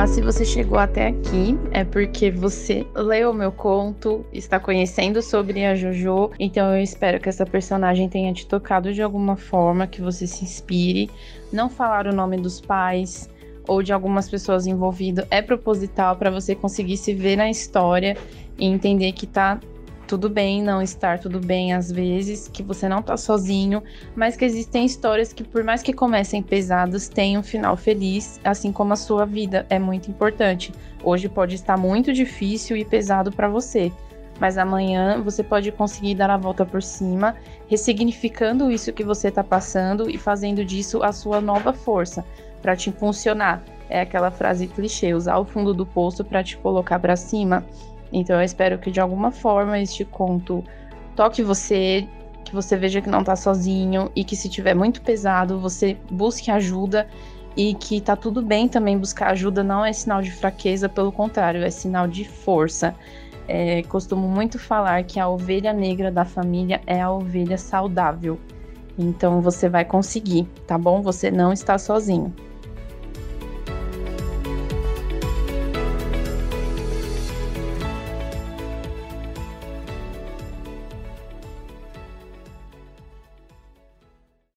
Olá, se você chegou até aqui é porque você leu meu conto, está conhecendo sobre a Jojo, então eu espero que essa personagem tenha te tocado de alguma forma, que você se inspire. Não falar o nome dos pais ou de algumas pessoas envolvidas é proposital para você conseguir se ver na história e entender que tá tudo bem não estar tudo bem às vezes, que você não tá sozinho, mas que existem histórias que, por mais que comecem pesadas, têm um final feliz, assim como a sua vida é muito importante. Hoje pode estar muito difícil e pesado para você, mas amanhã você pode conseguir dar a volta por cima, ressignificando isso que você está passando e fazendo disso a sua nova força para te impulsionar. É aquela frase clichê, usar o fundo do poço para te colocar para cima. Então eu espero que de alguma forma este conto toque você, que você veja que não tá sozinho e que se tiver muito pesado, você busque ajuda e que tá tudo bem também buscar ajuda, não é sinal de fraqueza, pelo contrário, é sinal de força. É, costumo muito falar que a ovelha negra da família é a ovelha saudável. Então você vai conseguir, tá bom? Você não está sozinho.